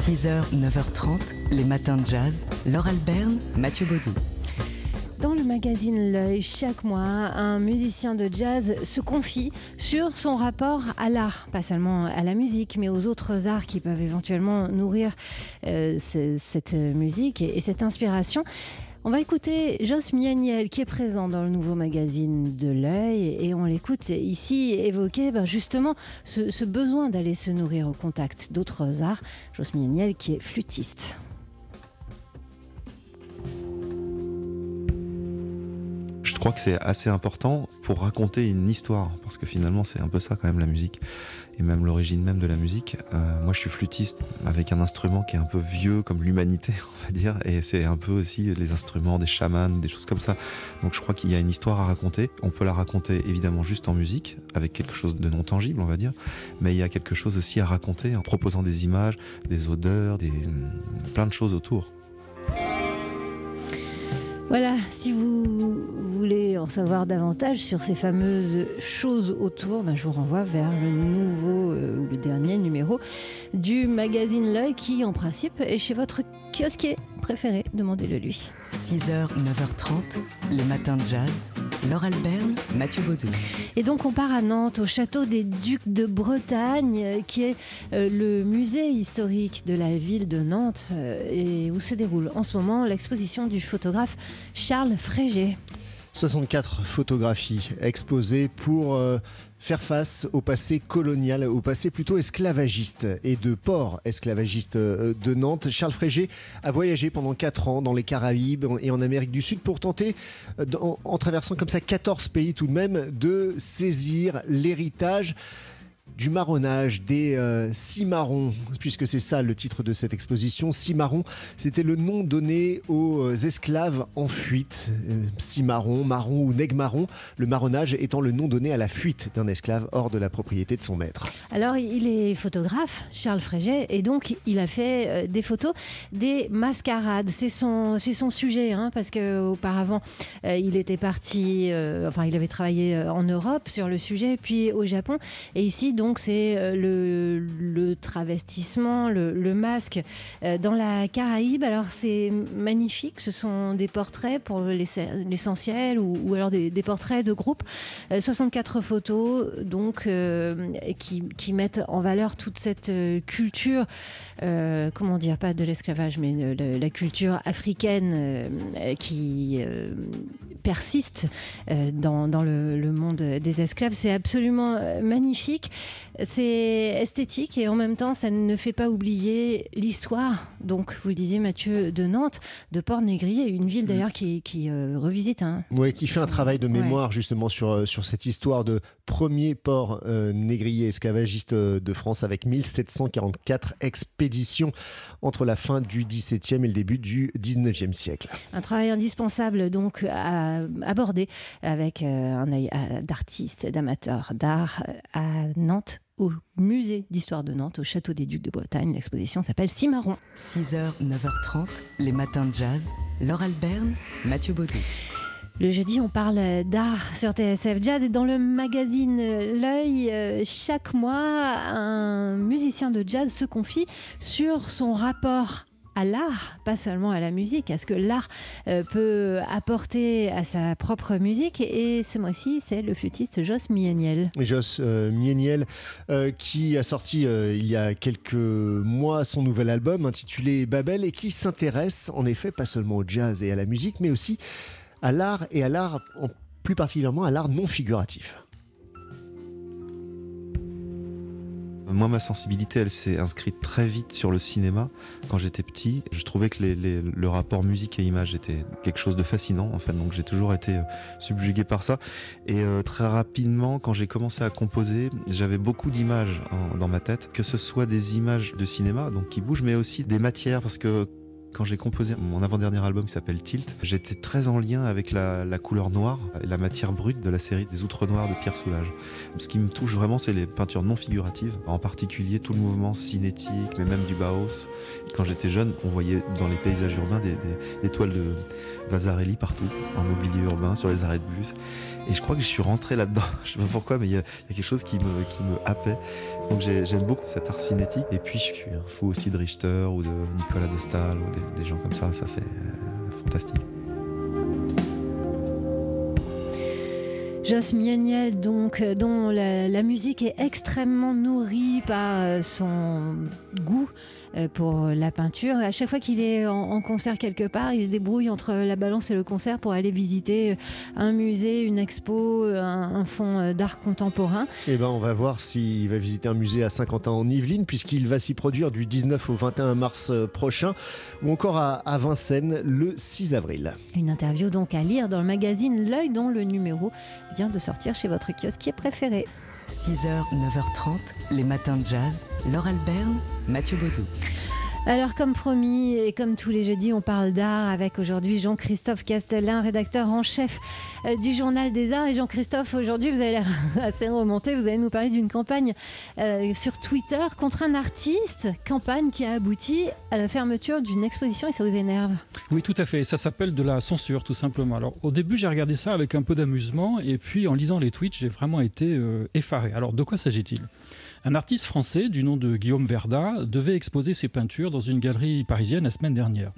6h, 9h30, les matins de jazz. Laure Alberne, Mathieu Baudou. Dans le magazine L'œil, chaque mois, un musicien de jazz se confie sur son rapport à l'art, pas seulement à la musique, mais aux autres arts qui peuvent éventuellement nourrir euh, ce- cette musique et cette inspiration. On va écouter Joss Mianiel qui est présent dans le nouveau magazine de l'œil et on l'écoute ici évoquer ben, justement ce, besoin d'aller se nourrir au contact d'autres arts. Joss Mianiel qui est flûtiste. Crois que c'est assez important pour raconter une histoire, parce que finalement c'est un peu ça quand même la musique, et même l'origine même de la musique. Euh, moi je suis flûtiste avec un instrument qui est un peu vieux comme l'humanité, on va dire, et c'est un peu aussi les instruments des chamans, des choses comme ça. Donc je crois qu'il y a une histoire à raconter. On peut la raconter évidemment juste en musique, avec quelque chose de non tangible, on va dire, mais il y a quelque chose aussi à raconter en proposant des images, des odeurs, des plein de choses autour. Voilà, si vous en savoir davantage sur ces fameuses choses autour, ben, je vous renvoie vers le nouveau euh, ou le dernier numéro du magazine L'œil qui, en principe, est chez votre kiosquier préféré. Demandez-le lui. 6h, 9h30, les matins de jazz. Laure Alberne, Mathieu Baudou. Et donc on part à Nantes, au château des Ducs de Bretagne, euh, qui est euh, le musée historique de la ville de Nantes, euh, et où se déroule en ce moment l'exposition du photographe Charles Frégé. 64 photographies exposées pour euh, faire face au passé colonial, au passé plutôt esclavagiste et de port esclavagiste euh, de Nantes. Charles Frégé a voyagé pendant 4 ans dans les Caraïbes et en Amérique du Sud pour tenter, euh, en, en traversant comme ça 14 pays tout de même, de saisir l'héritage du marronnage, des euh, cimarrons, puisque c'est ça le titre de cette exposition. Cimarron, c'était le nom donné aux euh, esclaves en fuite. Euh, cimarron, marron ou nègre-marron, le marronnage étant le nom donné à la fuite d'un esclave hors de la propriété de son maître. Alors, il est photographe, Charles Frégé, et donc il a fait euh, des photos des mascarades. C'est son, son sujet, hein, parce que auparavant, euh, il était parti, euh, enfin, il avait travaillé euh, en Europe sur le sujet, puis au Japon, et ici, donc, c'est euh, le, travestissement, le, masque euh, dans la Caraïbe. Alors, c'est magnifique. Ce sont des portraits pour l'ess- l'essentiel, ou, alors des, portraits de groupe. Euh, 64 photos, donc, euh, qui, mettent en valeur toute cette euh, culture, euh, comment dire, pas de l'esclavage, mais la culture africaine euh, qui euh, persiste euh, dans, le, monde des esclaves. C'est absolument euh, magnifique, c'est esthétique et en même temps, ça ne fait pas oublier l'histoire. Donc, vous le disiez, Mathieu, de Nantes, de Port-Négrier, une ville d'ailleurs qui, qui euh, revisite. Hein. Ouais, qui fait un travail de Ouais. mémoire justement sur, euh, sur cette histoire de premier port euh, négrier esclavagiste euh, de France avec 1744 expéditions entre la fin du XVIIe et le début du XIXe siècle. Un travail indispensable donc à aborder avec euh, un œil d'artiste, d'amateur d'art à Nantes au musée d'histoire de Nantes, au château des Ducs de Bretagne. L'exposition s'appelle Cimarron. 6h, 9h30, les matins de jazz. Laure Alberne, Mathieu Baudou. Le jeudi, on parle d'art sur TSF Jazz et dans le magazine L'œil, euh, chaque mois, un musicien de jazz se confie sur son rapport à l'art, pas seulement à la musique, à ce que l'art euh, peut apporter à sa propre musique. Et ce mois-ci, c'est le flûtiste Joss Mieniel. Joss euh, Mieniel, euh, qui a sorti il y a quelques mois son nouvel album intitulé Babel et qui s'intéresse en effet pas seulement au jazz et à la musique, mais aussi à l'art et à l'art, plus particulièrement à l'art non figuratif. Moi, ma sensibilité, elle s'est inscrite très vite sur le cinéma. Quand j'étais petit, je trouvais que le rapport musique et image était quelque chose de fascinant, en fait. Donc, j'ai toujours été euh, subjugué par ça. Et euh, très rapidement, quand j'ai commencé à composer, j'avais beaucoup d'images dans ma tête, que ce soit des images de cinéma, donc qui bougent, mais aussi des matières, parce que quand j'ai composé mon avant-dernier album qui s'appelle Tilt, j'étais très en lien avec la, couleur noire la matière brute de la série des Outres Noirs de Pierre Soulages. Ce qui me touche vraiment, c'est les peintures non figuratives, en particulier tout le mouvement cinétique, mais même du Bauhaus. Quand j'étais jeune, on voyait dans les paysages urbains des toiles de Vasarely partout, en mobilier urbain, sur les arrêts de bus. Et je crois que je suis rentré là-dedans. Je sais pas pourquoi, mais il y, a quelque chose qui me, qui happait. Donc j'aime beaucoup cet art cinétique. Et puis je suis fou aussi de Richter ou de Nicolas de Stahl ou des, gens comme ça. Ça, c'est euh, fantastique. Joss Mianiel, donc, dont la, musique est extrêmement nourrie par euh, son goût euh, pour la peinture. À chaque fois qu'il est en, concert quelque part, il se débrouille entre la balance et le concert pour aller visiter euh, un musée, une expo, un, fonds d'art contemporain. Eh ben, on va voir s'il va visiter un musée à Saint-Quentin en Yvelines, puisqu'il va s'y produire du 19 au 21 mars prochain, ou encore à, à Vincennes le 6 avril. Une interview donc à lire dans le magazine L'œil, dont le numéro de sortir chez votre kiosque qui est préféré. 6h, 9h30, les matins de jazz. Laure Alberne, Mathieu Baudou. Alors, comme promis, et comme tous les jeudis, on parle d'art avec aujourd'hui Jean-Christophe Castellin, rédacteur en chef euh, du Journal des Arts. Et Jean-Christophe, aujourd'hui, vous avez l'air assez remonté. Vous allez nous parler d'une campagne euh, sur Twitter contre un artiste. Campagne qui a abouti à la fermeture d'une exposition et ça vous énerve. Oui, tout à fait. Ça s'appelle de la censure, tout simplement. Alors, au début, j'ai regardé ça avec un peu d'amusement. Et puis, en lisant les tweets, j'ai vraiment été euh, effaré. Alors, de quoi s'agit-il? Un artiste français du nom de Guillaume Verda devait exposer ses peintures dans une galerie parisienne la semaine dernière.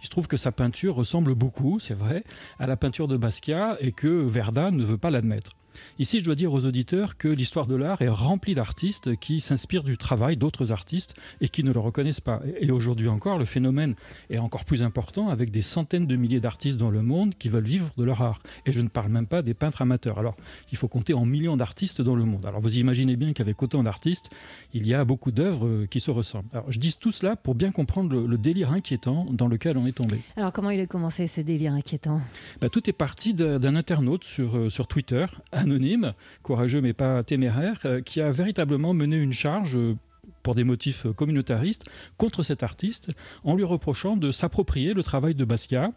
Il se trouve que sa peinture ressemble beaucoup, c'est vrai, à la peinture de Basquiat et que Verda ne veut pas l'admettre. Ici, je dois dire aux auditeurs que l'histoire de l'art est remplie d'artistes qui s'inspirent du travail d'autres artistes et qui ne le reconnaissent pas. Et aujourd'hui encore, le phénomène est encore plus important avec des centaines de milliers d'artistes dans le monde qui veulent vivre de leur art. Et je ne parle même pas des peintres amateurs. Alors, il faut compter en millions d'artistes dans le monde. Alors, vous imaginez bien qu'avec autant d'artistes, il y a beaucoup d'œuvres qui se ressemblent. Alors, je dis tout cela pour bien comprendre le, délire inquiétant dans lequel on est tombé. Alors, comment il a commencé ce délire inquiétant? Bah, Tout est parti d'un internaute sur, euh, sur Twitter, anonyme, courageux mais pas téméraire, euh, qui a véritablement mené une charge euh, pour des motifs communautaristes contre cet artiste en lui reprochant de s'approprier le travail de Basquiat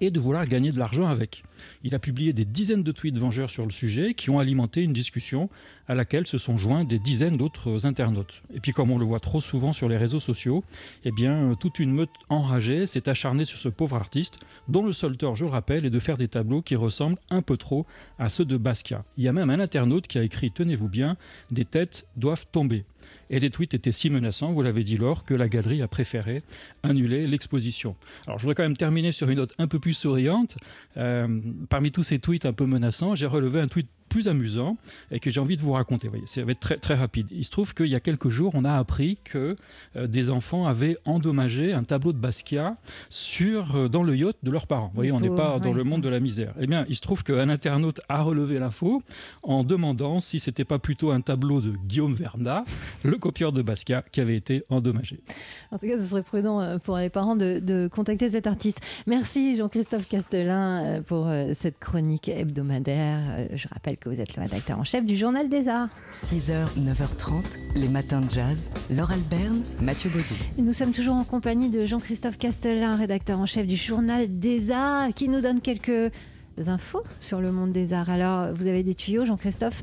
et de vouloir gagner de l'argent avec. Il a publié des dizaines de tweets vengeurs sur le sujet qui ont alimenté une discussion à laquelle se sont joints des dizaines d'autres internautes. Et puis comme on le voit trop souvent sur les réseaux sociaux, eh bien toute une meute enragée s'est acharnée sur ce pauvre artiste dont le seul tort, je le rappelle, est de faire des tableaux qui ressemblent un peu trop à ceux de Basquiat. Il y a même un internaute qui a écrit, tenez-vous bien, des têtes doivent tomber. Et les tweets étaient si menaçants, vous l'avez dit lors, que la galerie a préféré annuler l'exposition. Alors je voudrais quand même terminer sur une note un peu plus souriante. Euh, parmi tous ces tweets un peu menaçants, j'ai relevé un tweet plus amusant et que j'ai envie de vous raconter. Voyez, ça va être très, très rapide. Il se trouve qu'il y a quelques jours, on a appris que euh, des enfants avaient endommagé un tableau de Basquiat sur, euh, dans le yacht de leurs parents. Vous voyez, on n'est pas dans le monde de la misère. Eh bien, il se trouve qu'un internaute a relevé l'info en demandant si c'était pas plutôt un tableau de Guillaume Verna, le copieur de Basquiat, qui avait été endommagé. En tout cas, ce serait prudent euh, pour les parents de, de contacter cet artiste. Merci Jean-Christophe Castelin pour cette chronique hebdomadaire. Je rappelle que vous êtes le rédacteur en chef du Journal des Arts. 6h, 9h30, les matins de jazz. Laure Alberne, Mathieu Baudou. nous sommes toujours en compagnie de Jean-Christophe Castellin, rédacteur en chef du Journal des Arts, qui nous donne quelques infos sur le monde des arts. Alors, vous avez des tuyaux, Jean-Christophe.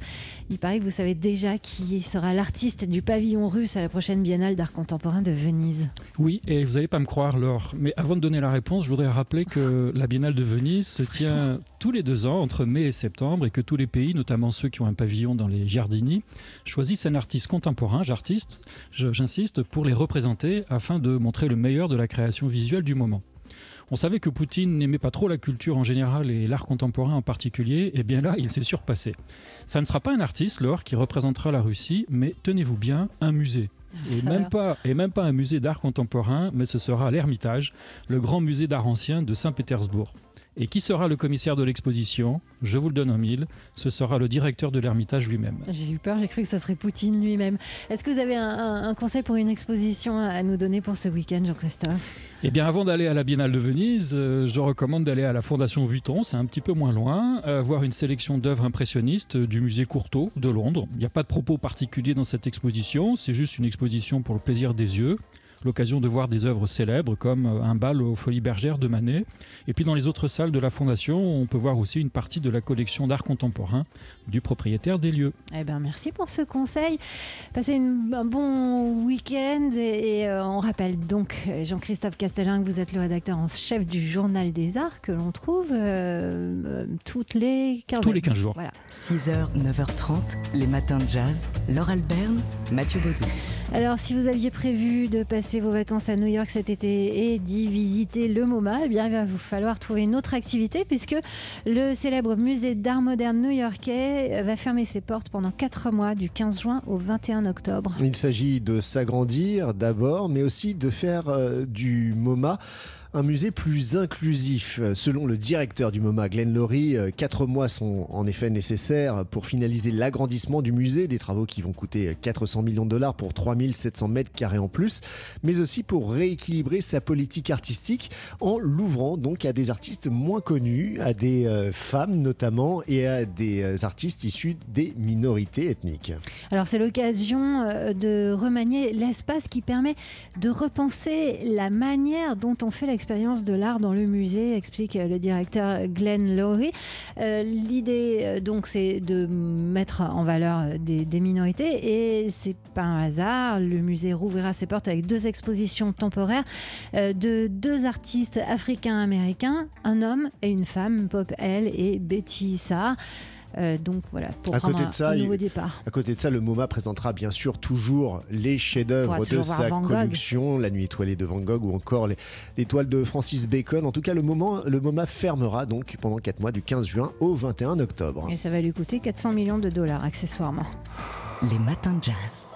Il paraît que vous savez déjà qui sera l'artiste du pavillon russe à la prochaine Biennale d'art contemporain de Venise. Oui, et vous n'allez pas me croire, Laure. Mais avant de donner la réponse, je voudrais rappeler que la Biennale de Venise se tient tous les deux ans, entre mai et septembre, et que tous les pays, notamment ceux qui ont un pavillon dans les Giardini, choisissent un artiste contemporain, j'artiste, j'insiste, pour les représenter afin de montrer le meilleur de la création visuelle du moment. On savait que Poutine n'aimait pas trop la culture en général et l'art contemporain en particulier, et bien là, il s'est surpassé. Ça ne sera pas un artiste, Laure, qui représentera la Russie, mais tenez-vous bien, un musée. Et même, pas, et même pas un musée d'art contemporain, mais ce sera l'Ermitage, le grand musée d'art ancien de Saint-Pétersbourg. Et qui sera le commissaire de l'exposition? Je vous le donne en mille. Ce sera le directeur de l'Ermitage lui-même. J'ai eu peur, j'ai cru que ce serait Poutine lui-même. Est-ce que vous avez un, conseil pour une exposition à nous donner pour ce week-end, Jean-Christophe? Eh bien, avant d'aller à la Biennale de Venise, euh, je recommande d'aller à la Fondation Vuitton, c'est un petit peu moins loin, euh, voir une sélection d'œuvres impressionnistes du musée Courtauld de Londres. Il n'y a pas de propos particulier dans cette exposition, c'est juste une exposition pour le plaisir des yeux. L'occasion de voir des œuvres célèbres comme euh, un bal aux Folies Bergères de Manet. Et puis dans les autres salles de la Fondation, on peut voir aussi une partie de la collection d'art contemporain du propriétaire des lieux. Eh ben, merci pour ce conseil. Passez une, un bon week-end et, et, euh, on rappelle donc Jean-Christophe Castellin que vous êtes le rédacteur en chef du Journal des Arts que l'on trouve euh, toutes les 15 Tous les 15 jours. Voilà. 6h, 9h30, les matins de jazz. Laure Alberne, Mathieu Baudou. Alors, si vous aviez prévu de passer vos vacances à New York cet été et d'y visiter le MoMA, eh bien, il va vous falloir trouver une autre activité puisque le célèbre musée d'art moderne new-yorkais va fermer ses portes pendant 4 mois du 15 juin au 21 octobre. Il s'agit de s'agrandir d'abord, mais aussi de faire euh, du MoMA un musée plus inclusif. Selon le directeur du MoMA, Glenn Laurie, euh, quatre mois sont en effet nécessaires pour finaliser l'agrandissement du musée, des travaux qui vont coûter 400 millions de dollars pour 3700 mètres carrés en plus, mais aussi pour rééquilibrer sa politique artistique en l'ouvrant donc à des artistes moins connus, à des euh, femmes notamment et à des euh, artistes issus des minorités ethniques. Alors c'est l'occasion euh, de remanier l'espace qui permet de repenser la manière dont on fait l'expérience de l'art dans le musée, explique le directeur Glenn Lowry. Euh, L'idée euh, donc c'est de mettre en valeur des, minorités et c'est pas un hasard. Le musée rouvrira ses portes avec deux expositions temporaires euh, de deux artistes africains-américains, un homme et une femme, Pop L et Betty Sarr. Euh, donc voilà, pour À prendre côté un, de ça, un il- nouveau départ. À côté de ça, le MoMA présentera bien sûr toujours les chefs-d'œuvre de sa collection, La Nuit étoilée de Van Gogh ou encore les, les toiles de Francis Bacon. En tout cas, le, moment, le MoMA fermera donc pendant 4 mois du 15 juin au 21 octobre. Et ça va lui coûter 400 millions de dollars accessoirement. Les matins de jazz.